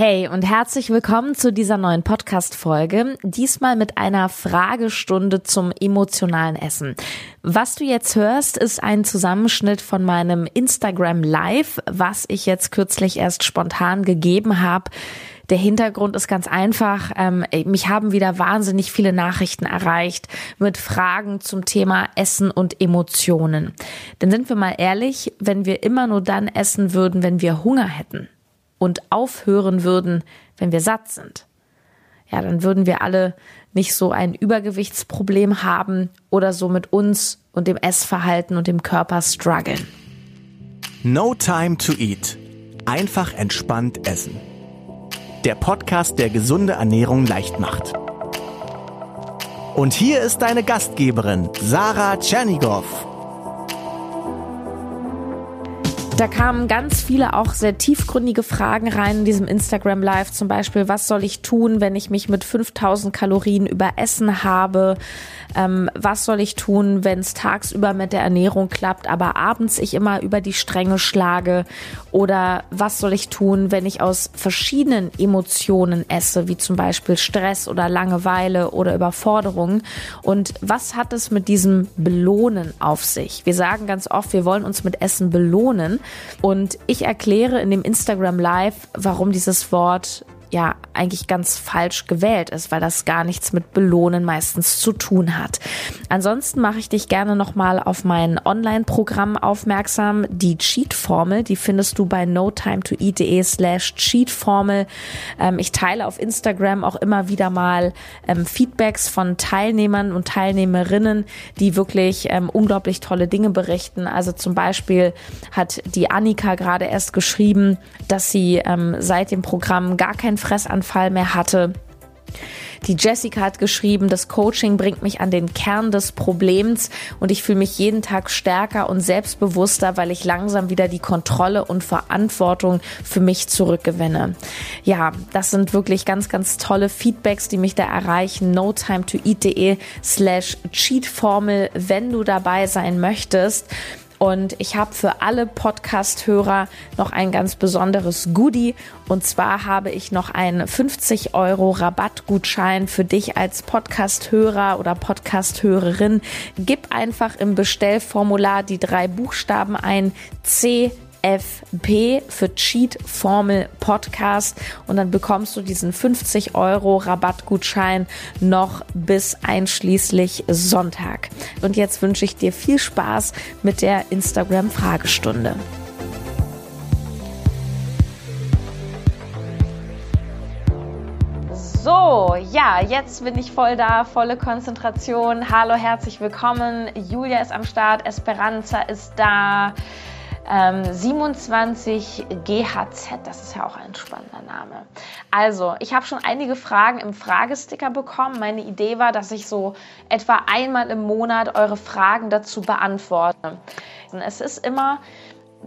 Hey und herzlich willkommen zu dieser neuen Podcast-Folge. Diesmal mit einer Fragestunde zum emotionalen Essen. Was du jetzt hörst, ist ein Zusammenschnitt von meinem Instagram Live, was ich jetzt kürzlich erst spontan gegeben habe. Der Hintergrund ist ganz einfach. Ähm, mich haben wieder wahnsinnig viele Nachrichten erreicht mit Fragen zum Thema Essen und Emotionen. Denn sind wir mal ehrlich, wenn wir immer nur dann essen würden, wenn wir Hunger hätten, und aufhören würden, wenn wir satt sind, ja, dann würden wir alle nicht so ein Übergewichtsproblem haben oder so mit uns und dem Essverhalten und dem Körper strugglen. No Time to Eat. Einfach entspannt essen. Der Podcast, der gesunde Ernährung leicht macht. Und hier ist deine Gastgeberin, Sarah Tschernigow. Da kamen ganz viele auch sehr tiefgründige Fragen rein in diesem Instagram Live. Zum Beispiel, was soll ich tun, wenn ich mich mit 5000 Kalorien überessen habe? Ähm, was soll ich tun, wenn es tagsüber mit der Ernährung klappt, aber abends ich immer über die Stränge schlage? Oder was soll ich tun, wenn ich aus verschiedenen Emotionen esse, wie zum Beispiel Stress oder Langeweile oder Überforderung? Und was hat es mit diesem Belohnen auf sich? Wir sagen ganz oft, wir wollen uns mit Essen belohnen. Und ich erkläre in dem Instagram Live, warum dieses Wort ja eigentlich ganz falsch gewählt ist, weil das gar nichts mit Belohnen meistens zu tun hat. Ansonsten mache ich dich gerne nochmal auf mein Online-Programm aufmerksam. Die Cheat-Formel, die findest du bei notimetoeat.de slash Cheat-Formel. Ähm, ich teile auf Instagram auch immer wieder mal ähm, Feedbacks von Teilnehmern und Teilnehmerinnen, die wirklich ähm, unglaublich tolle Dinge berichten. Also zum Beispiel hat die Annika gerade erst geschrieben, dass sie ähm, seit dem Programm gar kein Fressanfall mehr hatte. Die Jessica hat geschrieben, das Coaching bringt mich an den Kern des Problems und ich fühle mich jeden Tag stärker und selbstbewusster, weil ich langsam wieder die Kontrolle und Verantwortung für mich zurückgewinne. Ja, das sind wirklich ganz, ganz tolle Feedbacks, die mich da erreichen. No time to eat.de slash Cheatformel, wenn du dabei sein möchtest. Und ich habe für alle Podcast-Hörer noch ein ganz besonderes Goodie. Und zwar habe ich noch einen 50 Euro Rabattgutschein für dich als Podcast-Hörer oder Podcast-Hörerin. Gib einfach im Bestellformular die drei Buchstaben ein. C FP für Cheat Formel Podcast und dann bekommst du diesen 50 Euro Rabattgutschein noch bis einschließlich Sonntag. Und jetzt wünsche ich dir viel Spaß mit der Instagram Fragestunde. So, ja, jetzt bin ich voll da, volle Konzentration. Hallo, herzlich willkommen. Julia ist am Start, Esperanza ist da. Ähm, 27 GHZ, das ist ja auch ein spannender Name. Also, ich habe schon einige Fragen im Fragesticker bekommen. Meine Idee war, dass ich so etwa einmal im Monat eure Fragen dazu beantworte. Es ist immer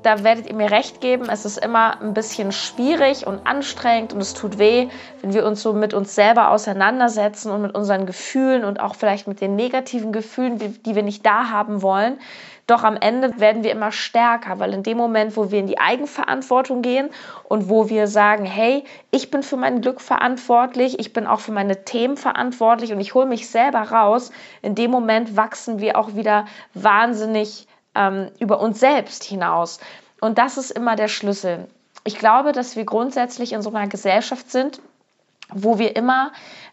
da werdet ihr mir recht geben, es ist immer ein bisschen schwierig und anstrengend und es tut weh, wenn wir uns so mit uns selber auseinandersetzen und mit unseren Gefühlen und auch vielleicht mit den negativen Gefühlen, die wir nicht da haben wollen. Doch am Ende werden wir immer stärker, weil in dem Moment, wo wir in die Eigenverantwortung gehen und wo wir sagen, hey, ich bin für mein Glück verantwortlich, ich bin auch für meine Themen verantwortlich und ich hole mich selber raus, in dem Moment wachsen wir auch wieder wahnsinnig ähm, über uns selbst hinaus. Und das ist immer der Schlüssel. Ich glaube, dass wir grundsätzlich in so einer Gesellschaft sind, wo wir immer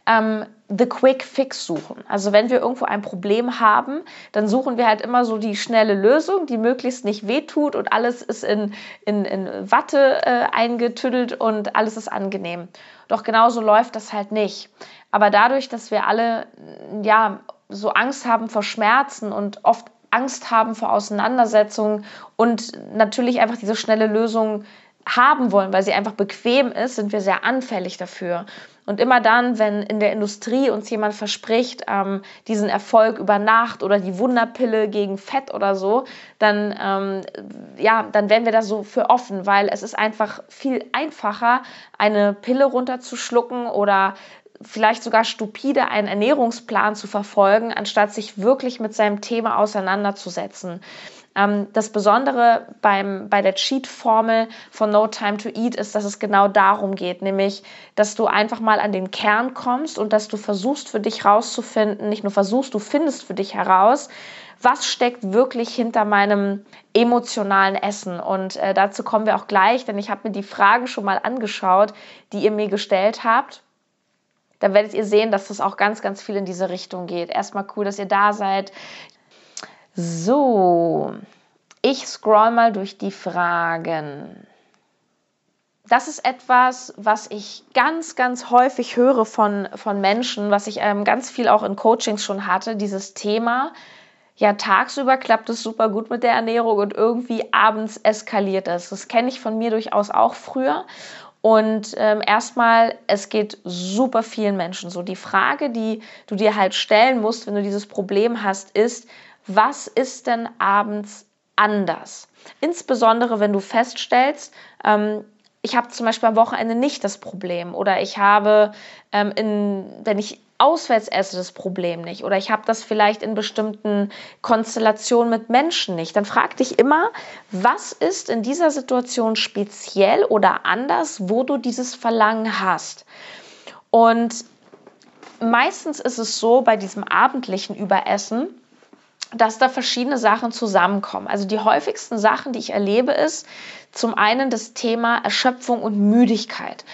ähm, the quick fix suchen. Also wenn wir irgendwo ein Problem haben, dann suchen wir halt immer so die schnelle Lösung, die möglichst nicht wehtut und alles ist in, in, in Watte äh, eingetüdelt und alles ist angenehm. Doch genauso läuft das halt nicht. Aber dadurch, dass wir alle ja so Angst haben vor Schmerzen und oft Angst haben vor Auseinandersetzungen und natürlich einfach diese schnelle Lösung haben wollen, weil sie einfach bequem ist, sind wir sehr anfällig dafür. Und immer dann, wenn in der Industrie uns jemand verspricht, ähm, diesen Erfolg über Nacht oder die Wunderpille gegen Fett oder so, dann, ähm, ja, dann werden wir da so für offen, weil es ist einfach viel einfacher, eine Pille runterzuschlucken oder vielleicht sogar stupide einen Ernährungsplan zu verfolgen, anstatt sich wirklich mit seinem Thema auseinanderzusetzen. Ähm, das Besondere beim, bei der Cheat-Formel von No Time to Eat ist, dass es genau darum geht, nämlich, dass du einfach mal an den Kern kommst und dass du versuchst für dich herauszufinden, nicht nur versuchst, du findest für dich heraus, was steckt wirklich hinter meinem emotionalen Essen. Und äh, dazu kommen wir auch gleich, denn ich habe mir die Fragen schon mal angeschaut, die ihr mir gestellt habt. Da werdet ihr sehen, dass das auch ganz, ganz viel in diese Richtung geht. Erstmal cool, dass ihr da seid. So, ich scroll mal durch die Fragen. Das ist etwas, was ich ganz, ganz häufig höre von, von Menschen, was ich ähm, ganz viel auch in Coachings schon hatte, dieses Thema. Ja, tagsüber klappt es super gut mit der Ernährung und irgendwie abends eskaliert es. Das kenne ich von mir durchaus auch früher. Und ähm, erstmal, es geht super vielen Menschen so. Die Frage, die du dir halt stellen musst, wenn du dieses Problem hast, ist, was ist denn abends anders? Insbesondere, wenn du feststellst, ähm, ich habe zum Beispiel am Wochenende nicht das Problem oder ich habe, ähm, in, wenn ich auswärts esse, das Problem nicht oder ich habe das vielleicht in bestimmten Konstellationen mit Menschen nicht, dann frag dich immer, was ist in dieser Situation speziell oder anders, wo du dieses Verlangen hast. Und meistens ist es so bei diesem abendlichen Überessen, dass da verschiedene Sachen zusammenkommen. Also die häufigsten Sachen, die ich erlebe, ist zum einen das Thema Erschöpfung und Müdigkeit.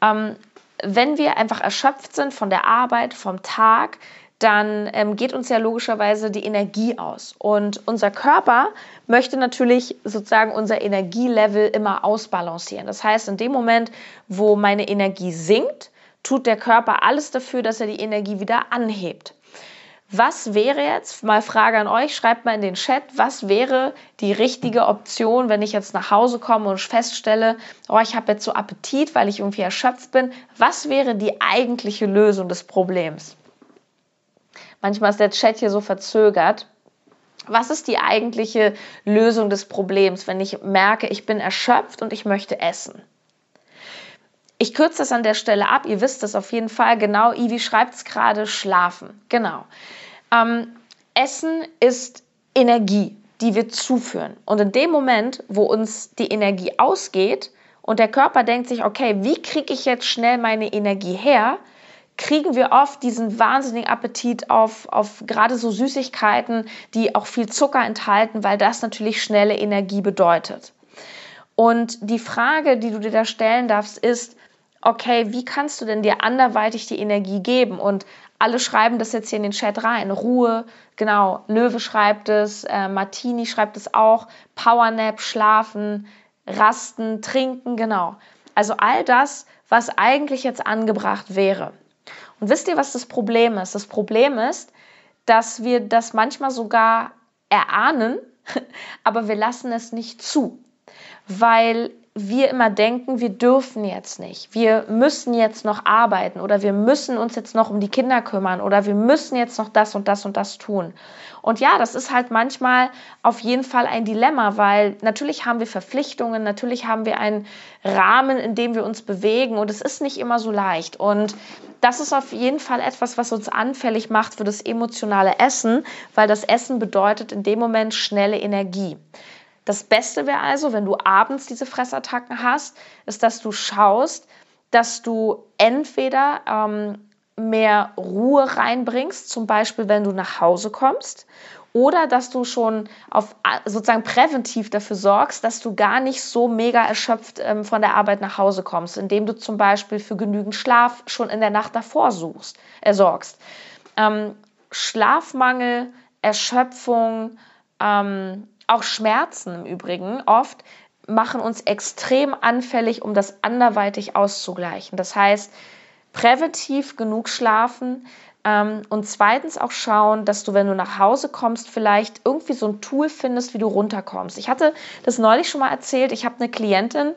Ähm, wenn wir einfach erschöpft sind von der Arbeit, vom Tag, dann ähm, geht uns ja logischerweise die Energie aus. Und unser Körper möchte natürlich sozusagen unser Energielevel immer ausbalancieren. Das heißt, in dem Moment, wo meine Energie sinkt, tut der Körper alles dafür, dass er die Energie wieder anhebt. Was wäre jetzt, mal Frage an euch, schreibt mal in den Chat, was wäre die richtige Option, wenn ich jetzt nach Hause komme und feststelle, oh, ich habe jetzt so Appetit, weil ich irgendwie erschöpft bin. Was wäre die eigentliche Lösung des Problems? Manchmal ist der Chat hier so verzögert. Was ist die eigentliche Lösung des Problems, wenn ich merke, ich bin erschöpft und ich möchte essen? Ich kürze das an der Stelle ab. Ihr wisst es auf jeden Fall. Genau, Ivi schreibt es gerade, schlafen. Genau. Ähm, Essen ist Energie, die wir zuführen. Und in dem Moment, wo uns die Energie ausgeht und der Körper denkt sich, okay, wie kriege ich jetzt schnell meine Energie her, kriegen wir oft diesen wahnsinnigen Appetit auf, auf gerade so Süßigkeiten, die auch viel Zucker enthalten, weil das natürlich schnelle Energie bedeutet. Und die Frage, die du dir da stellen darfst, ist, okay, wie kannst du denn dir anderweitig die Energie geben? Und alle schreiben das jetzt hier in den Chat rein. Ruhe, genau. Löwe schreibt es, äh, Martini schreibt es auch. Powernap, schlafen, rasten, trinken, genau. Also all das, was eigentlich jetzt angebracht wäre. Und wisst ihr, was das Problem ist? Das Problem ist, dass wir das manchmal sogar erahnen, aber wir lassen es nicht zu. Weil wir immer denken, wir dürfen jetzt nicht, wir müssen jetzt noch arbeiten oder wir müssen uns jetzt noch um die Kinder kümmern oder wir müssen jetzt noch das und das und das tun. Und ja, das ist halt manchmal auf jeden Fall ein Dilemma, weil natürlich haben wir Verpflichtungen, natürlich haben wir einen Rahmen, in dem wir uns bewegen und es ist nicht immer so leicht. Und das ist auf jeden Fall etwas, was uns anfällig macht für das emotionale Essen, weil das Essen bedeutet in dem Moment schnelle Energie. Das Beste wäre also, wenn du abends diese Fressattacken hast, ist, dass du schaust, dass du entweder ähm, mehr Ruhe reinbringst, zum Beispiel wenn du nach Hause kommst, oder dass du schon auf sozusagen präventiv dafür sorgst, dass du gar nicht so mega erschöpft ähm, von der Arbeit nach Hause kommst, indem du zum Beispiel für genügend Schlaf schon in der Nacht davor suchst, äh, sorgst. Ähm, Schlafmangel, Erschöpfung, ähm, auch Schmerzen im Übrigen oft machen uns extrem anfällig, um das anderweitig auszugleichen. Das heißt, präventiv genug schlafen ähm, und zweitens auch schauen, dass du, wenn du nach Hause kommst, vielleicht irgendwie so ein Tool findest, wie du runterkommst. Ich hatte das neulich schon mal erzählt. Ich habe eine Klientin,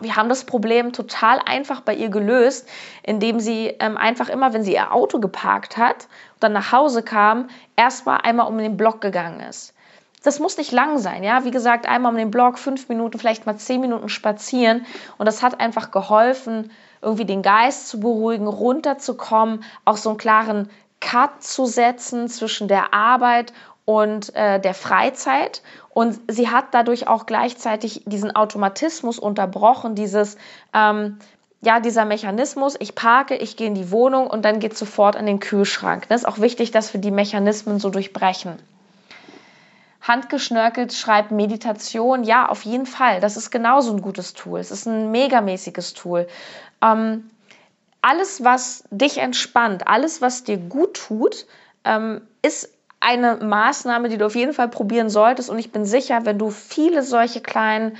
wir haben das Problem total einfach bei ihr gelöst, indem sie ähm, einfach immer, wenn sie ihr Auto geparkt hat und dann nach Hause kam, erstmal einmal um den Block gegangen ist das muss nicht lang sein, ja. Wie gesagt, einmal um den Blog, fünf Minuten, vielleicht mal zehn Minuten spazieren. Und das hat einfach geholfen, irgendwie den Geist zu beruhigen, runterzukommen, auch so einen klaren Cut zu setzen zwischen der Arbeit und äh, der Freizeit. Und sie hat dadurch auch gleichzeitig diesen Automatismus unterbrochen, dieses, ähm, ja, dieser Mechanismus, ich parke, ich gehe in die Wohnung und dann geht sofort in den Kühlschrank. Das ist auch wichtig, dass wir die Mechanismen so durchbrechen. Handgeschnörkelt schreibt Meditation. Ja, auf jeden Fall. Das ist genauso ein gutes Tool. Es ist ein megamäßiges Tool. Ähm, alles, was dich entspannt, alles, was dir gut tut, ähm, ist eine Maßnahme, die du auf jeden Fall probieren solltest. Und ich bin sicher, wenn du viele solche kleinen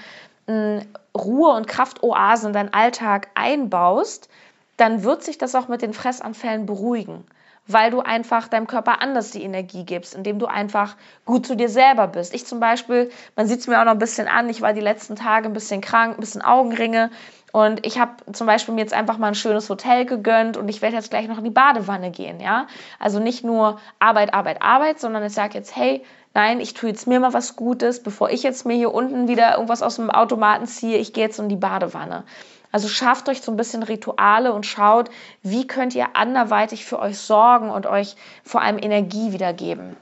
äh, Ruhe- und Kraftoasen in deinen Alltag einbaust, dann wird sich das auch mit den Fressanfällen beruhigen weil du einfach deinem Körper anders die Energie gibst, indem du einfach gut zu dir selber bist. Ich zum Beispiel, man sieht es mir auch noch ein bisschen an, ich war die letzten Tage ein bisschen krank, ein bisschen Augenringe und ich habe zum Beispiel mir jetzt einfach mal ein schönes Hotel gegönnt und ich werde jetzt gleich noch in die Badewanne gehen, ja. Also nicht nur Arbeit, Arbeit, Arbeit, sondern ich sage jetzt, hey, nein, ich tue jetzt mir mal was Gutes, bevor ich jetzt mir hier unten wieder irgendwas aus dem Automaten ziehe, ich gehe jetzt in die Badewanne. Also schafft euch so ein bisschen Rituale und schaut, wie könnt ihr anderweitig für euch sorgen und euch vor allem Energie wiedergeben.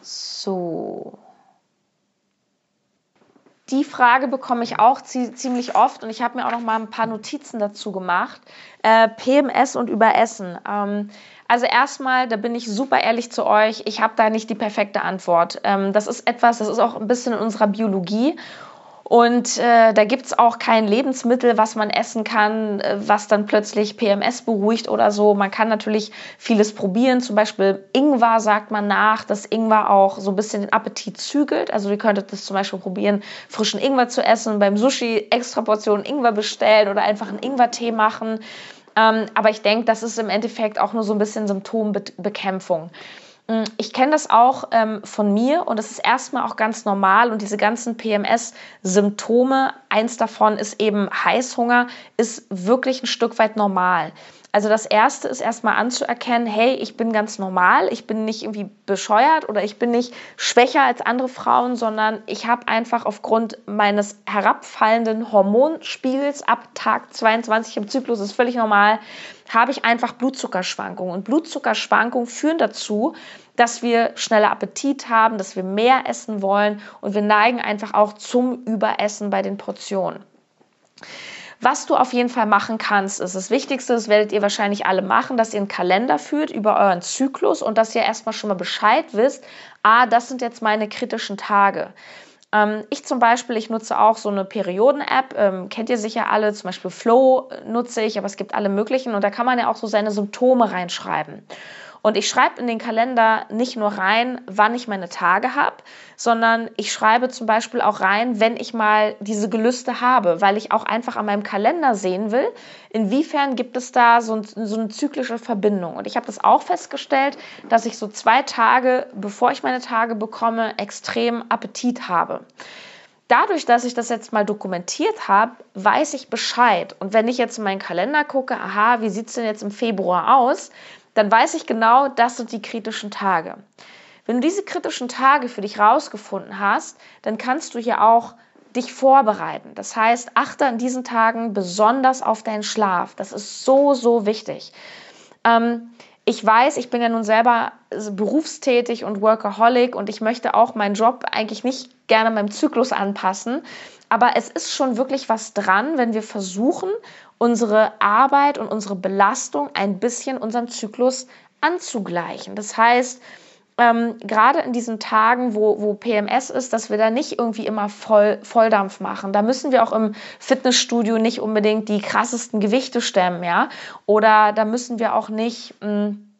So. Die Frage bekomme ich auch ziemlich oft und ich habe mir auch noch mal ein paar Notizen dazu gemacht. Äh, PMS und Überessen. Ähm, also erstmal, da bin ich super ehrlich zu euch, ich habe da nicht die perfekte Antwort. Ähm, das ist etwas, das ist auch ein bisschen in unserer Biologie und äh, da gibt es auch kein Lebensmittel, was man essen kann, äh, was dann plötzlich PMS beruhigt oder so. Man kann natürlich vieles probieren. Zum Beispiel Ingwer sagt man nach, dass Ingwer auch so ein bisschen den Appetit zügelt. Also ihr könntet das zum Beispiel probieren, frischen Ingwer zu essen, beim Sushi extra Portionen Ingwer bestellen oder einfach einen Ingwertee machen. Ähm, aber ich denke, das ist im Endeffekt auch nur so ein bisschen Symptombekämpfung. Mm, ich kenne das auch ähm, von mir und das ist erstmal auch ganz normal und diese ganzen PMS-Symptome, eins davon ist eben Heißhunger, ist wirklich ein Stück weit normal. Also das Erste ist erstmal anzuerkennen, hey, ich bin ganz normal, ich bin nicht irgendwie bescheuert oder ich bin nicht schwächer als andere Frauen, sondern ich habe einfach aufgrund meines herabfallenden Hormonspiegels ab Tag 22 im Zyklus, ist völlig normal, habe ich einfach Blutzuckerschwankungen. Und Blutzuckerschwankungen führen dazu, dass wir schneller Appetit haben, dass wir mehr essen wollen und wir neigen einfach auch zum Überessen bei den Portionen. Was du auf jeden Fall machen kannst, ist das Wichtigste, das werdet ihr wahrscheinlich alle machen, dass ihr einen Kalender führt über euren Zyklus und dass ihr erstmal schon mal Bescheid wisst, ah, das sind jetzt meine kritischen Tage. Ähm, ich zum Beispiel, ich nutze auch so eine Perioden-App, ähm, kennt ihr sicher alle, zum Beispiel Flow nutze ich, aber es gibt alle möglichen und da kann man ja auch so seine Symptome reinschreiben. Und ich schreibe in den Kalender nicht nur rein, wann ich meine Tage habe, sondern ich schreibe zum Beispiel auch rein, wenn ich mal diese Gelüste habe, weil ich auch einfach an meinem Kalender sehen will, inwiefern gibt es da so, ein, so eine zyklische Verbindung. Und ich habe das auch festgestellt, dass ich so zwei Tage, bevor ich meine Tage bekomme, extrem Appetit habe dadurch, dass ich das jetzt mal dokumentiert habe, weiß ich Bescheid. Und wenn ich jetzt in meinen Kalender gucke, aha, wie sieht es denn jetzt im Februar aus, dann weiß ich genau, das sind die kritischen Tage. Wenn du diese kritischen Tage für dich rausgefunden hast, dann kannst du hier auch dich vorbereiten. Das heißt, achte an diesen Tagen besonders auf deinen Schlaf. Das ist so, so wichtig. Ähm, ich weiß, ich bin ja nun selber berufstätig und Workaholic und ich möchte auch meinen Job eigentlich nicht gerne meinem Zyklus anpassen. Aber es ist schon wirklich was dran, wenn wir versuchen, unsere Arbeit und unsere Belastung ein bisschen unserem Zyklus anzugleichen. Das heißt, ähm, gerade in diesen Tagen, wo, wo PMS ist, dass wir da nicht irgendwie immer voll, Volldampf machen. Da müssen wir auch im Fitnessstudio nicht unbedingt die krassesten Gewichte stemmen, ja. Oder da müssen wir auch nicht. Mh, hm,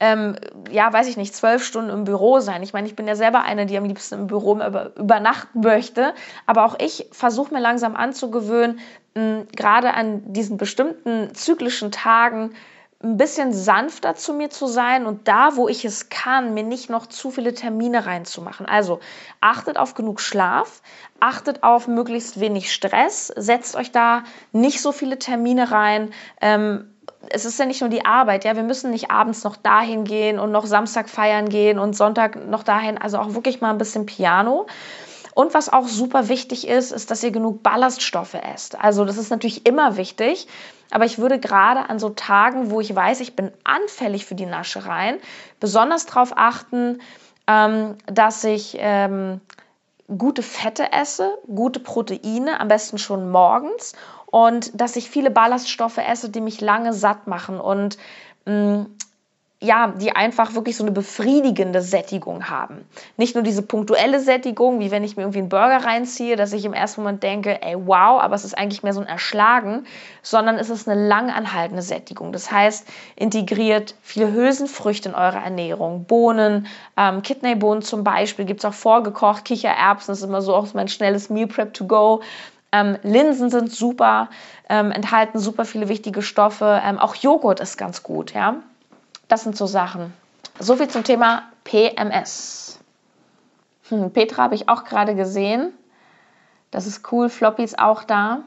ähm, ja, weiß ich nicht, zwölf Stunden im Büro sein. Ich meine, ich bin ja selber eine, die am liebsten im Büro über, übernachten möchte. Aber auch ich versuche mir langsam anzugewöhnen, gerade an diesen bestimmten zyklischen Tagen ein bisschen sanfter zu mir zu sein und da, wo ich es kann, mir nicht noch zu viele Termine reinzumachen. Also achtet auf genug Schlaf, achtet auf möglichst wenig Stress, setzt euch da nicht so viele Termine rein. Ähm, es ist ja nicht nur die Arbeit, ja, wir müssen nicht abends noch dahin gehen und noch Samstag feiern gehen und Sonntag noch dahin, also auch wirklich mal ein bisschen Piano. Und was auch super wichtig ist, ist, dass ihr genug Ballaststoffe esst. Also das ist natürlich immer wichtig, aber ich würde gerade an so Tagen, wo ich weiß, ich bin anfällig für die Naschereien, besonders darauf achten, ähm, dass ich ähm, gute Fette esse, gute Proteine, am besten schon morgens und dass ich viele Ballaststoffe esse, die mich lange satt machen und mh, mm, ja, die einfach wirklich so eine befriedigende Sättigung haben. Nicht nur diese punktuelle Sättigung, wie wenn ich mir irgendwie einen Burger reinziehe, dass ich im ersten Moment denke, ey, wow, aber es ist eigentlich mehr so ein Erschlagen, sondern es ist eine lang anhaltende Sättigung. Das heißt, integriert viele Hülsenfrüchte in eure Ernährung, Bohnen, ähm, Kidneybohnen zum Beispiel, gibt es auch vorgekocht, Kichererbsen, das ist immer so auch mein schnelles Meal Prep to go. Ähm, Linsen sind super, ähm, enthalten super viele wichtige Stoffe. Ähm, auch Joghurt ist ganz gut, ja. Das sind so Sachen. So viel zum Thema PMS. Hm, Petra habe ich auch gerade gesehen. Das ist cool. Floppy ist auch da.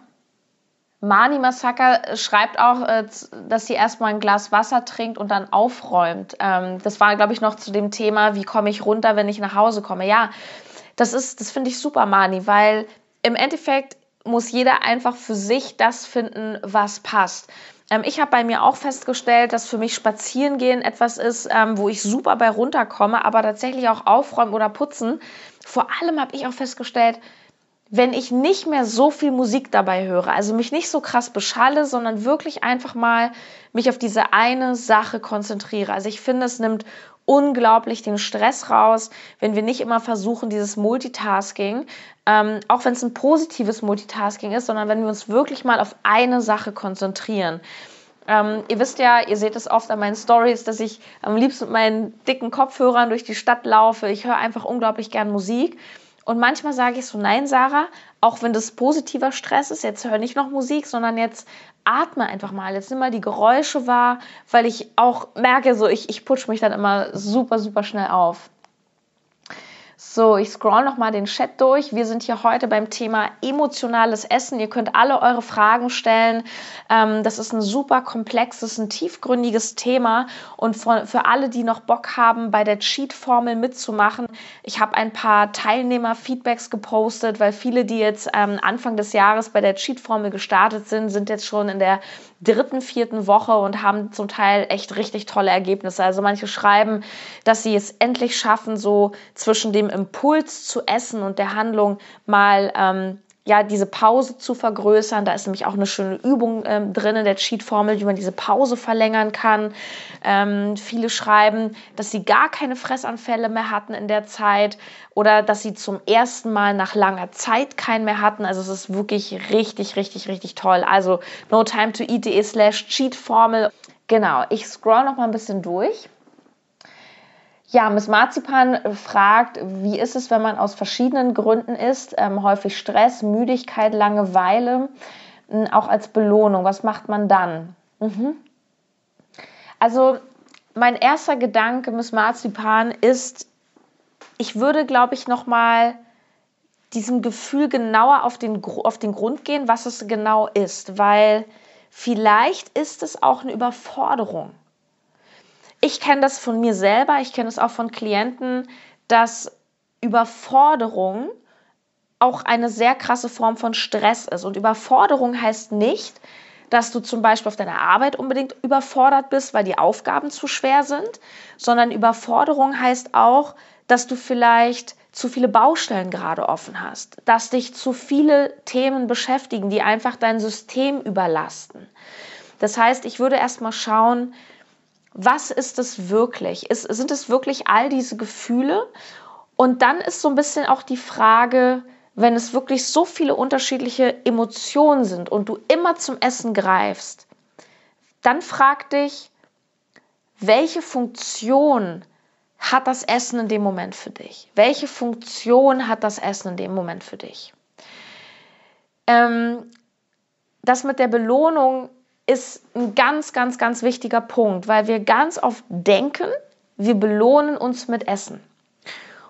Mani Masaka schreibt auch, äh, dass sie erstmal ein Glas Wasser trinkt und dann aufräumt. Ähm, das war, glaube ich, noch zu dem Thema, wie komme ich runter, wenn ich nach Hause komme. Ja, das ist, das finde ich super, Mani, weil im Endeffekt muss jeder einfach für sich das finden, was passt. Ähm, ich habe bei mir auch festgestellt, dass für mich Spazierengehen etwas ist, ähm, wo ich super bei runterkomme, aber tatsächlich auch aufräumen oder putzen. Vor allem habe ich auch festgestellt, wenn ich nicht mehr so viel Musik dabei höre, also mich nicht so krass beschalle, sondern wirklich einfach mal mich auf diese eine Sache konzentriere. Also ich finde, es nimmt unglaublich den Stress raus, wenn wir nicht immer versuchen, dieses Multitasking, ähm, auch wenn es ein positives Multitasking ist, sondern wenn wir uns wirklich mal auf eine Sache konzentrieren. Ähm, ihr wisst ja, ihr seht es oft an meinen Stories, dass ich am liebsten mit meinen dicken Kopfhörern durch die Stadt laufe. Ich höre einfach unglaublich gern Musik. Und manchmal sage ich so, nein, Sarah, auch wenn das positiver Stress ist, jetzt hör nicht noch Musik, sondern jetzt atme einfach mal, jetzt nimm mal die Geräusche wahr, weil ich auch merke, so ich, ich putsch mich dann immer super, super schnell auf. So, ich scroll noch mal den Chat durch. Wir sind hier heute beim Thema emotionales Essen. Ihr könnt alle eure Fragen stellen. Ähm, das ist ein super komplexes, ein tiefgründiges Thema. Und für alle, die noch Bock haben, bei der Cheat-Formel mitzumachen, ich habe ein paar Teilnehmer-Feedbacks gepostet, weil viele, die jetzt ähm, Anfang des Jahres bei der Cheat-Formel gestartet sind, sind jetzt schon in der dritten, vierten Woche und haben zum Teil echt richtig tolle Ergebnisse. Also manche schreiben, dass sie es endlich schaffen, so zwischen dem Impuls zu essen und der Handlung mal ähm, ja, diese Pause zu vergrößern. Da ist nämlich auch eine schöne Übung ähm, drin in der Cheat-Formel, wie man diese Pause verlängern kann. Ähm, viele schreiben, dass sie gar keine Fressanfälle mehr hatten in der Zeit oder dass sie zum ersten Mal nach langer Zeit keinen mehr hatten. Also es ist wirklich richtig, richtig, richtig toll. Also no time to eat.de slash Cheat-Formel. Genau, ich scroll noch mal ein bisschen durch. Ja, Miss Marzipan fragt, wie ist es, wenn man aus verschiedenen Gründen isst? Ähm, häufig Stress, Müdigkeit, Langeweile, auch als Belohnung. Was macht man dann? Mhm. Also mein erster Gedanke, Miss Marzipan, ist, ich würde, glaube ich, noch mal diesem Gefühl genauer auf den, auf den Grund gehen, was es genau ist, weil vielleicht ist es auch eine Überforderung ich kenne das von mir selber, ich kenne es auch von Klienten, dass Überforderung auch eine sehr krasse Form von Stress ist. Und Überforderung heißt nicht, dass du zum Beispiel auf deiner Arbeit unbedingt überfordert bist, weil die Aufgaben zu schwer sind, sondern Überforderung heißt auch, dass du vielleicht zu viele Baustellen gerade offen hast, dass dich zu viele Themen beschäftigen, die einfach dein System überlasten. Das heißt, ich würde erstmal schauen, was ist es wirklich? Ist, sind es wirklich all diese Gefühle? Und dann ist so ein bisschen auch die Frage, wenn es wirklich so viele unterschiedliche Emotionen sind und du immer zum Essen greifst, dann frag dich, welche Funktion hat das Essen in dem Moment für dich? Welche Funktion hat das Essen in dem Moment für dich? Ähm, das mit der Belohnung ist ein ganz, ganz, ganz wichtiger Punkt, weil wir ganz oft denken, wir belohnen uns mit Essen.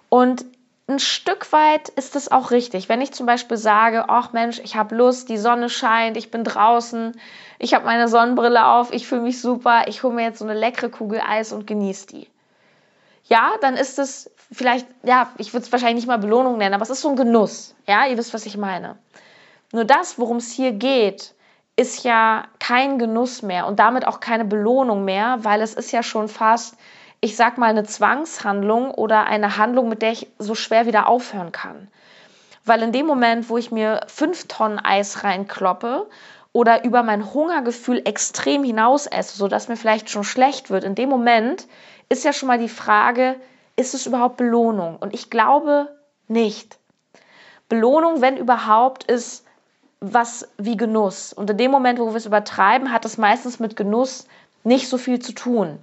Und ein Stück weit ist es auch richtig. Wenn ich zum Beispiel sage, ach Mensch, ich habe Lust, die Sonne scheint, ich bin draußen, ich habe meine Sonnenbrille auf, ich fühle mich super, ich hole mir jetzt so eine leckere Kugel Eis und genieße die. ja, dann ist es vielleicht, ja, ich würde es wahrscheinlich nicht mal Belohnung nennen, aber es ist so ein Genuss. Ja, ihr wisst, was ich meine. Nur das, worum es hier geht, ist ja kein Genuss mehr und damit auch keine Belohnung mehr, weil es ist ja schon fast, ich sag mal, eine Zwangshandlung oder eine Handlung, mit der ich so schwer wieder aufhören kann. Weil in dem Moment, wo ich mir fünf Tonnen Eis reinkloppe oder über mein Hungergefühl extrem hinaus esse, sodass mir vielleicht schon schlecht wird, in dem Moment ist ja schon mal die Frage, ist es überhaupt Belohnung? Und ich glaube nicht. Belohnung, wenn überhaupt, ist was wie Genuss. Und in dem Moment, wo wir es übertreiben, hat es meistens mit Genuss nicht so viel zu tun.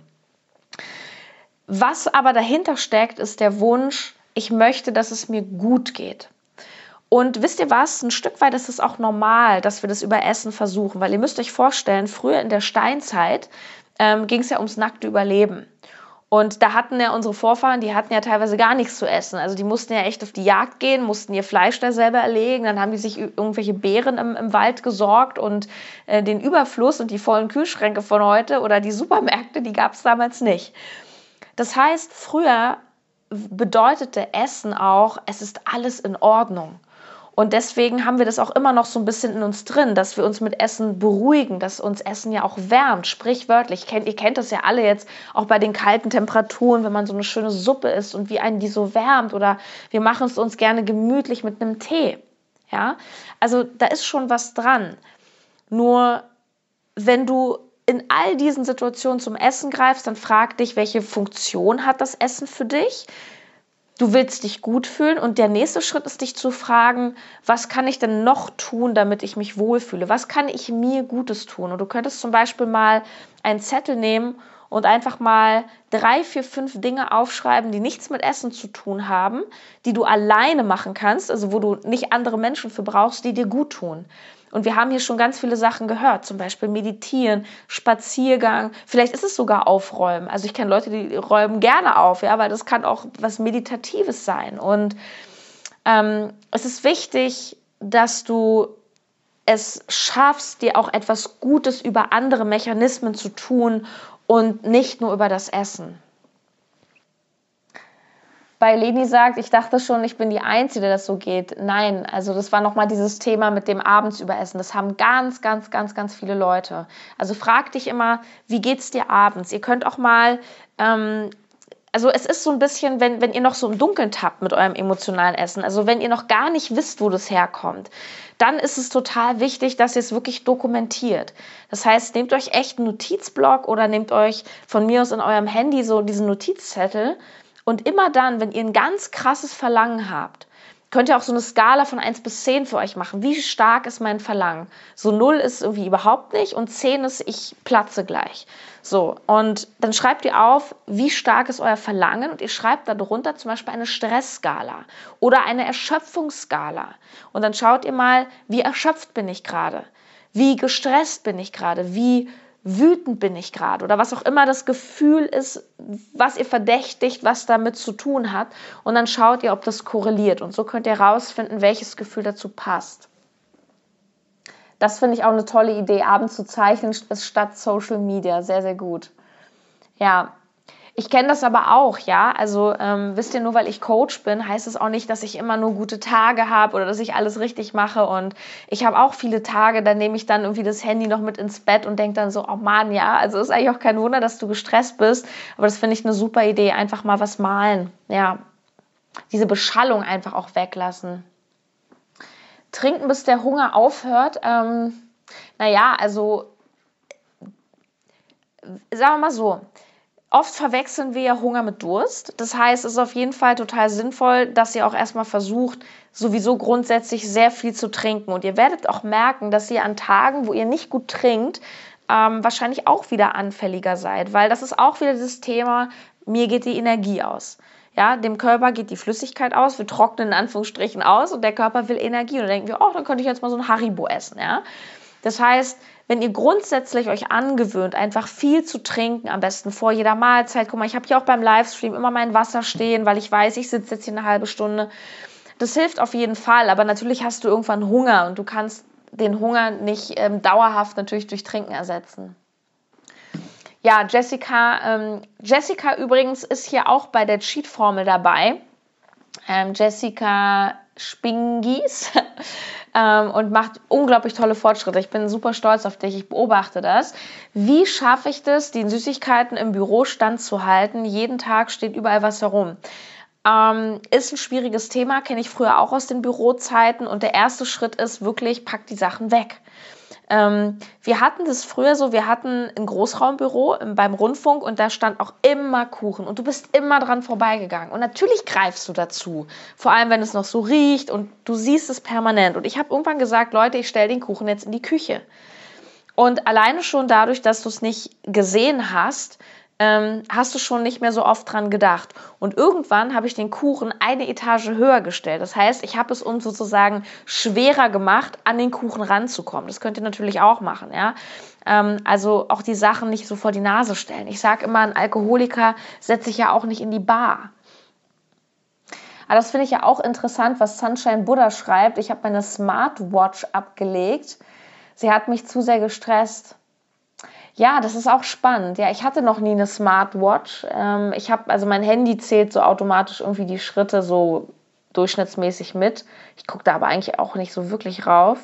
Was aber dahinter steckt, ist der Wunsch, ich möchte, dass es mir gut geht. Und wisst ihr was? Ein Stück weit ist es auch normal, dass wir das über Essen versuchen, weil ihr müsst euch vorstellen, früher in der Steinzeit ähm, ging es ja ums nackte Überleben. Und da hatten ja unsere Vorfahren, die hatten ja teilweise gar nichts zu essen. Also die mussten ja echt auf die Jagd gehen, mussten ihr Fleisch da selber erlegen. Dann haben die sich irgendwelche Beeren im, im Wald gesorgt und äh, den Überfluss und die vollen Kühlschränke von heute oder die Supermärkte, die gab es damals nicht. Das heißt, früher bedeutete Essen auch, es ist alles in Ordnung. Und deswegen haben wir das auch immer noch so ein bisschen in uns drin, dass wir uns mit Essen beruhigen, dass uns Essen ja auch wärmt, sprichwörtlich. Kennt, ihr kennt das ja alle jetzt auch bei den kalten Temperaturen, wenn man so eine schöne Suppe isst und wie einen die so wärmt oder wir machen es uns gerne gemütlich mit einem Tee. Ja, also da ist schon was dran. Nur wenn du in all diesen Situationen zum Essen greifst, dann frag dich, welche Funktion hat das Essen für dich? Du willst dich gut fühlen und der nächste Schritt ist dich zu fragen, was kann ich denn noch tun, damit ich mich wohlfühle? Was kann ich mir Gutes tun? Und du könntest zum Beispiel mal einen Zettel nehmen und einfach mal drei, vier, fünf Dinge aufschreiben, die nichts mit Essen zu tun haben, die du alleine machen kannst, also wo du nicht andere Menschen für brauchst, die dir gut tun. Und wir haben hier schon ganz viele Sachen gehört, zum Beispiel Meditieren, Spaziergang, vielleicht ist es sogar Aufräumen. Also ich kenne Leute, die räumen gerne auf, ja, weil das kann auch was Meditatives sein. Und ähm, es ist wichtig, dass du es schaffst, dir auch etwas Gutes über andere Mechanismen zu tun und nicht nur über das Essen bei Leni sagt, ich dachte schon, ich bin die Einzige, der das so geht. Nein, also das war nochmal dieses Thema mit dem Abendsüberessen. Das haben ganz, ganz, ganz, ganz viele Leute. Also frag dich immer, wie geht's dir abends? Ihr könnt auch mal ähm, also es ist so ein bisschen, wenn, wenn ihr noch so im Dunkeln tappt mit eurem emotionalen Essen, also wenn ihr noch gar nicht wisst, wo das herkommt, dann ist es total wichtig, dass ihr es wirklich dokumentiert. Das heißt, nehmt euch echt einen Notizblock oder nehmt euch von mir aus in eurem Handy so diesen Notizzettel und immer dann, wenn ihr ein ganz krasses Verlangen habt, könnt ihr auch so eine Skala von 1 bis 10 für euch machen. Wie stark ist mein Verlangen? So 0 ist irgendwie überhaupt nicht und 10 ist, ich platze gleich. So, und dann schreibt ihr auf, wie stark ist euer Verlangen und ihr schreibt darunter zum Beispiel eine Stressskala oder eine Erschöpfungsskala. Und dann schaut ihr mal, wie erschöpft bin ich gerade? Wie gestresst bin ich gerade? Wie wütend bin ich gerade oder was auch immer das Gefühl ist, was ihr verdächtigt, was damit zu tun hat. Und dann schaut ihr, ob das korreliert. Und so könnt ihr herausfinden, welches Gefühl dazu passt. Das finde ich auch eine tolle Idee, abends zu zeichnen statt Social Media. Sehr, sehr gut. Ja, ich kenne das aber auch, ja. Also ähm, wisst ihr, nur weil ich Coach bin, heißt es auch nicht, dass ich immer nur gute Tage habe oder dass ich alles richtig mache. Und ich habe auch viele Tage, da nehme ich dann irgendwie das Handy noch mit ins Bett und denke dann so, oh Mann, ja, also ist eigentlich auch kein Wunder, dass du gestresst bist. Aber das finde ich eine super Idee, einfach mal was malen. Ja, diese Beschallung einfach auch weglassen. Trinken, bis der Hunger aufhört. Ähm, naja, also sagen wir mal so Oft verwechseln wir ja Hunger mit Durst. Das heißt, es ist auf jeden Fall total sinnvoll, dass ihr auch erstmal versucht, sowieso grundsätzlich sehr viel zu trinken. Und ihr werdet auch merken, dass ihr an Tagen, wo ihr nicht gut trinkt, ähm, wahrscheinlich auch wieder anfälliger seid, weil das ist auch wieder dieses Thema, mir geht die Energie aus. Ja, dem Körper geht die Flüssigkeit aus, wir trocknen in Anführungsstrichen aus und der Körper will Energie. Und dann denken wir, oh, dann könnte ich jetzt mal so ein Haribo essen. Ja? Das heißt, wenn ihr grundsätzlich euch angewöhnt, einfach viel zu trinken, am besten vor jeder Mahlzeit. Guck mal, ich habe hier auch beim Livestream immer mein Wasser stehen, weil ich weiß, ich sitze jetzt hier eine halbe Stunde. Das hilft auf jeden Fall, aber natürlich hast du irgendwann Hunger und du kannst den Hunger nicht ähm, dauerhaft natürlich durch Trinken ersetzen. Ja, Jessica, ähm, Jessica übrigens ist hier auch bei der Cheat-Formel dabei. Ähm, Jessica Spingies ähm, und macht unglaublich tolle Fortschritte. Ich bin super stolz auf dich. Ich beobachte das. Wie schaffe ich das, die Süßigkeiten im Büro standzuhalten? Jeden Tag steht überall was herum. Ähm, ist ein schwieriges Thema, kenne ich früher auch aus den Bürozeiten. Und der erste Schritt ist wirklich, pack die Sachen weg. Ähm, wir hatten das früher so, wir hatten ein Großraumbüro beim Rundfunk und da stand auch immer Kuchen und du bist immer dran vorbeigegangen. Und natürlich greifst du dazu, vor allem wenn es noch so riecht und du siehst es permanent. Und ich habe irgendwann gesagt, Leute, ich stelle den Kuchen jetzt in die Küche. Und alleine schon dadurch, dass du es nicht gesehen hast, ähm, hast du schon nicht mehr so oft dran gedacht. Und irgendwann habe ich den Kuchen eine Etage höher gestellt. Das heißt, ich habe es uns sozusagen schwerer gemacht, an den Kuchen ranzukommen. Das könnt ihr natürlich auch machen, ja. Ähm, also auch die Sachen nicht so vor die Nase stellen. Ich sage immer, ein Alkoholiker setze ich ja auch nicht in die Bar. Aber das finde ich ja auch interessant, was Sunshine Buddha schreibt. Ich habe meine Smartwatch abgelegt. Sie hat mich zu sehr gestresst. Ja, das ist auch spannend. Ja, ich hatte noch nie eine Smartwatch. Ähm, ich habe, also mein Handy zählt so automatisch irgendwie die Schritte so durchschnittsmäßig mit. Ich gucke da aber eigentlich auch nicht so wirklich rauf.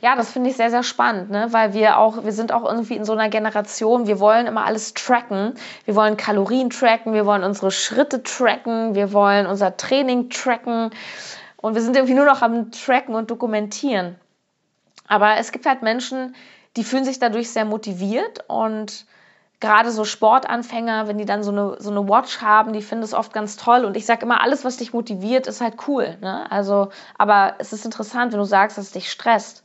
Ja, das finde ich sehr, sehr spannend, ne? weil wir auch, wir sind auch irgendwie in so einer Generation, wir wollen immer alles tracken. Wir wollen Kalorien tracken, wir wollen unsere Schritte tracken, wir wollen unser Training tracken und wir sind irgendwie nur noch am Tracken und Dokumentieren. Aber es gibt halt Menschen, die fühlen sich dadurch sehr motiviert und gerade so Sportanfänger, wenn die dann so eine, so eine Watch haben, die finden es oft ganz toll. Und ich sage immer, alles, was dich motiviert, ist halt cool. Ne? Also, aber es ist interessant, wenn du sagst, dass es dich stresst.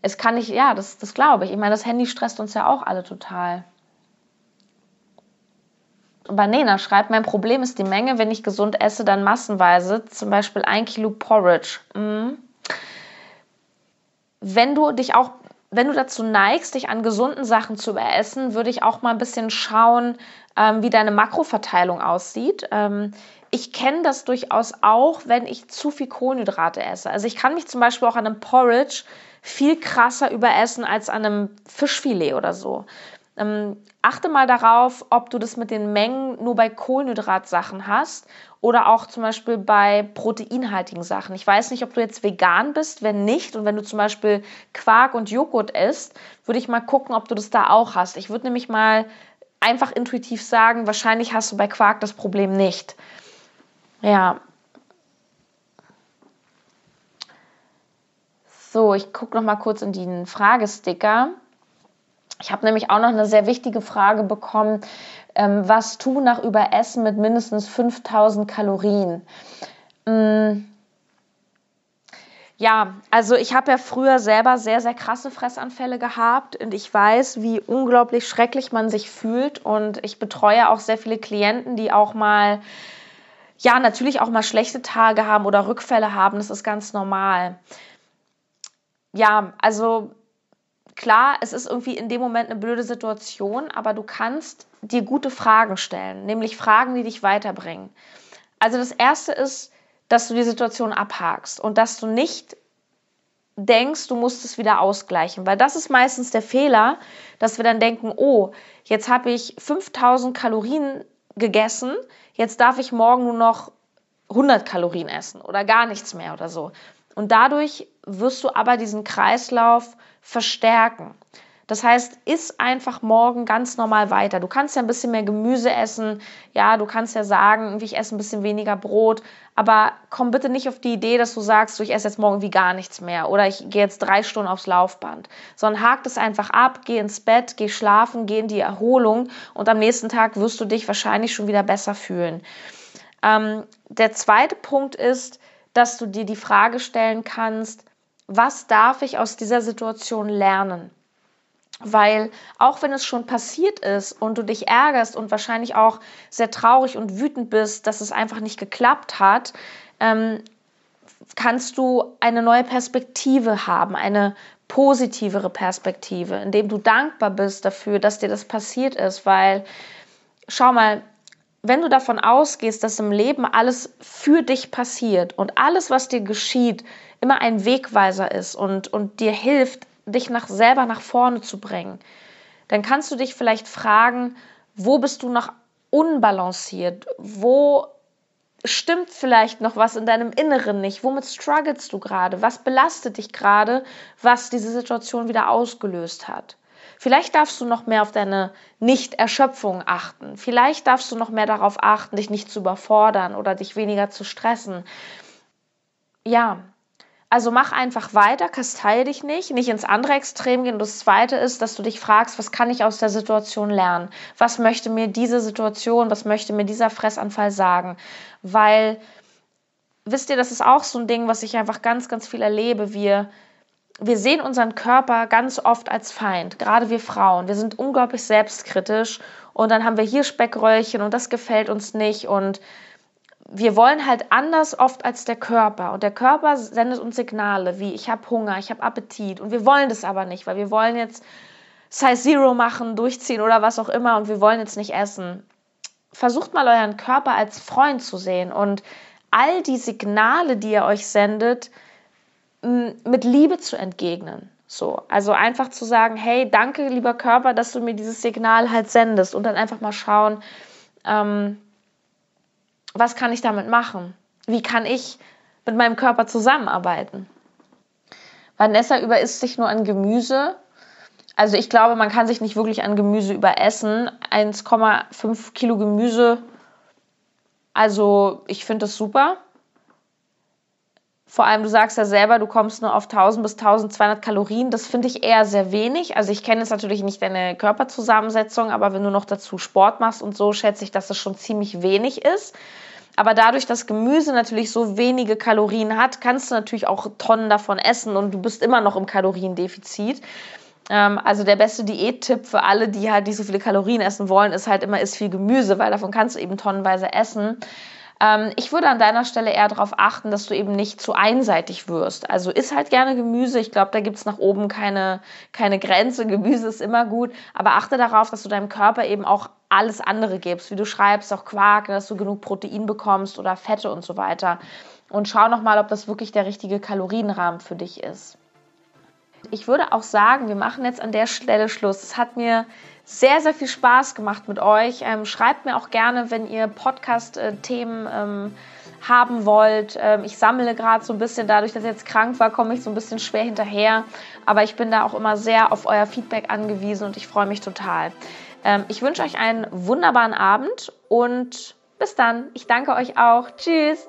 Es kann nicht, ja, das, das glaube ich. Ich meine, das Handy stresst uns ja auch alle total. Banena schreibt, mein Problem ist die Menge, wenn ich gesund esse, dann massenweise, zum Beispiel ein Kilo Porridge. Mhm. Wenn du dich auch wenn du dazu neigst, dich an gesunden Sachen zu überessen, würde ich auch mal ein bisschen schauen, ähm, wie deine Makroverteilung aussieht. Ähm, ich kenne das durchaus auch, wenn ich zu viel Kohlenhydrate esse. Also ich kann mich zum Beispiel auch an einem Porridge viel krasser überessen als an einem Fischfilet oder so. Ähm, achte mal darauf, ob du das mit den Mengen nur bei Kohlenhydratsachen hast oder auch zum Beispiel bei proteinhaltigen Sachen. Ich weiß nicht, ob du jetzt vegan bist. Wenn nicht und wenn du zum Beispiel Quark und Joghurt isst, würde ich mal gucken, ob du das da auch hast. Ich würde nämlich mal einfach intuitiv sagen, wahrscheinlich hast du bei Quark das Problem nicht. Ja. So, ich gucke noch mal kurz in den Fragesticker. Ich habe nämlich auch noch eine sehr wichtige Frage bekommen. Ähm, was tun nach Überessen mit mindestens 5000 Kalorien? Ähm, ja, also ich habe ja früher selber sehr, sehr krasse Fressanfälle gehabt und ich weiß, wie unglaublich schrecklich man sich fühlt und ich betreue auch sehr viele Klienten, die auch mal, ja, natürlich auch mal schlechte Tage haben oder Rückfälle haben. Das ist ganz normal. Ja, also klar, es ist irgendwie in dem Moment eine blöde Situation, aber du kannst dir gute Fragen stellen, nämlich Fragen, die dich weiterbringen. Also das Erste ist, dass du die Situation abhakst und dass du nicht denkst, du musst es wieder ausgleichen, weil das ist meistens der Fehler, dass wir dann denken, oh, jetzt habe ich 5000 Kalorien gegessen, jetzt darf ich morgen nur noch 100 Kalorien essen oder gar nichts mehr oder so. Und dadurch wirst du aber diesen Kreislauf verstärken. Das heißt, iss einfach morgen ganz normal weiter. Du kannst ja ein bisschen mehr Gemüse essen. Ja, du kannst ja sagen, ich esse ein bisschen weniger Brot. Aber komm bitte nicht auf die Idee, dass du sagst, ich esse jetzt morgen wie gar nichts mehr oder ich gehe jetzt drei Stunden aufs Laufband. Sondern hakt es einfach ab, geh ins Bett, geh schlafen, geh in die Erholung und am nächsten Tag wirst du dich wahrscheinlich schon wieder besser fühlen. Ähm, der zweite Punkt ist, dass du dir die Frage stellen kannst, was darf ich aus dieser Situation lernen? Weil auch wenn es schon passiert ist und du dich ärgerst und wahrscheinlich auch sehr traurig und wütend bist, dass es einfach nicht geklappt hat, ähm, kannst du eine neue Perspektive haben, eine positivere Perspektive, indem du dankbar bist dafür, dass dir das passiert ist. Weil, schau mal, wenn du davon ausgehst, dass im Leben alles für dich passiert und alles, was dir geschieht, immer ein Wegweiser ist und, und dir hilft, dich nach, selber nach vorne zu bringen, dann kannst du dich vielleicht fragen, wo bist du noch unbalanciert? Wo stimmt vielleicht noch was in deinem Inneren nicht? Womit strugglest du gerade? Was belastet dich gerade, was diese Situation wieder ausgelöst hat? Vielleicht darfst du noch mehr auf deine Nicht-Erschöpfung achten. Vielleicht darfst du noch mehr darauf achten, dich nicht zu überfordern oder dich weniger zu stressen. Ja, also mach einfach weiter, kasteie dich nicht, nicht ins andere Extrem gehen. Das Zweite ist, dass du dich fragst, was kann ich aus der Situation lernen? Was möchte mir diese Situation, was möchte mir dieser Fressanfall sagen? Weil, wisst ihr, das ist auch so ein Ding, was ich einfach ganz, ganz viel erlebe. Wir, wir sehen unseren Körper ganz oft als Feind, gerade wir Frauen. Wir sind unglaublich selbstkritisch und dann haben wir hier Speckröllchen und das gefällt uns nicht und wir wollen halt anders oft als der Körper. Und der Körper sendet uns Signale wie ich habe Hunger, ich habe Appetit. Und wir wollen das aber nicht, weil wir wollen jetzt Size Zero machen, durchziehen oder was auch immer und wir wollen jetzt nicht essen. Versucht mal euren Körper als Freund zu sehen und all die Signale, die er euch sendet, mit Liebe zu entgegnen. So, also einfach zu sagen, hey, danke, lieber Körper, dass du mir dieses Signal halt sendest und dann einfach mal schauen, ähm, was kann ich damit machen? Wie kann ich mit meinem Körper zusammenarbeiten? Vanessa überisst sich nur an Gemüse. Also ich glaube, man kann sich nicht wirklich an Gemüse überessen. 1,5 Kilo Gemüse. Also ich finde das super. Vor allem, du sagst ja selber, du kommst nur auf 1000 bis 1200 Kalorien. Das finde ich eher sehr wenig. Also ich kenne jetzt natürlich nicht deine Körperzusammensetzung, aber wenn du noch dazu Sport machst und so, schätze ich, dass das schon ziemlich wenig ist. Aber dadurch, dass Gemüse natürlich so wenige Kalorien hat, kannst du natürlich auch Tonnen davon essen und du bist immer noch im Kaloriendefizit. Ähm, also der beste Diättipp für alle, die halt nicht so viele Kalorien essen wollen, ist halt immer, isst viel Gemüse, weil davon kannst du eben tonnenweise essen. Ähm, ich würde an deiner Stelle eher darauf achten, dass du eben nicht zu einseitig wirst. Also isst halt gerne Gemüse. Ich glaube, da gibt es nach oben keine, keine Grenze. Gemüse ist immer gut. Aber achte darauf, dass du deinem Körper eben auch alles andere gibst, wie du schreibst, auch Quark, dass du genug Protein bekommst oder Fette und so weiter. Und schau nochmal, ob das wirklich der richtige Kalorienrahmen für dich ist. Ich würde auch sagen, wir machen jetzt an der Stelle Schluss. Es hat mir sehr, sehr viel Spaß gemacht mit euch. Ähm, schreibt mir auch gerne, wenn ihr Podcast-Themen ähm, haben wollt. Ähm, ich sammle gerade so ein bisschen, dadurch, dass ich jetzt krank war, komme ich so ein bisschen schwer hinterher. Aber ich bin da auch immer sehr auf euer Feedback angewiesen und ich freue mich total. Ähm, ich wünsche euch einen wunderbaren Abend und bis dann. Ich danke euch auch. Tschüss.